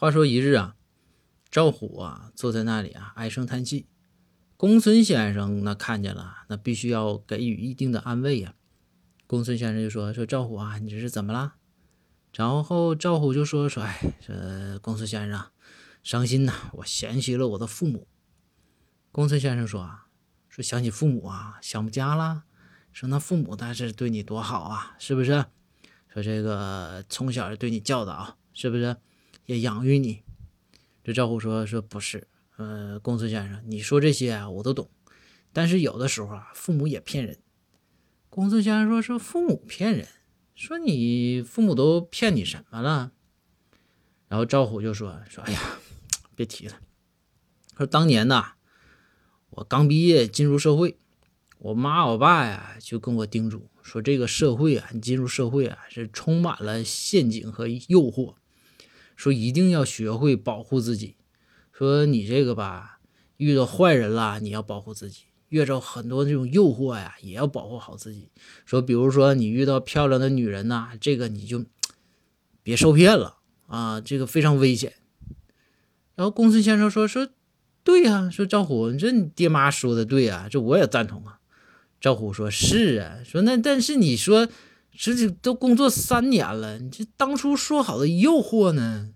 话说一日啊，赵虎啊坐在那里啊唉声叹气。公孙先生那看见了，那必须要给予一定的安慰呀。公孙先生就说：“说赵虎啊，你这是怎么了？”然后赵虎就说：“说哎，这公孙先生伤心呐，我嫌弃了我的父母。”公孙先生说：“啊，说想起父母啊，想不家了。说那父母那是对你多好啊，是不是？说这个从小就对你教导，是不是？”也养育你，这赵虎说说不是，呃，公孙先生，你说这些啊，我都懂，但是有的时候啊，父母也骗人。公孙先生说说父母骗人，说你父母都骗你什么了？然后赵虎就说说哎呀，别提了，说当年呐，我刚毕业进入社会，我妈我爸呀就跟我叮嘱说，这个社会啊，你进入社会啊，是充满了陷阱和诱惑。说一定要学会保护自己。说你这个吧，遇到坏人了，你要保护自己；遇到很多这种诱惑呀，也要保护好自己。说，比如说你遇到漂亮的女人呐，这个你就别受骗了啊，这个非常危险。然后公孙先生说：“说对呀，说赵虎，你这你爹妈说的对呀，这我也赞同啊。”赵虎说：“是啊，说那但是你说。”这都工作三年了，你这当初说好的诱惑呢？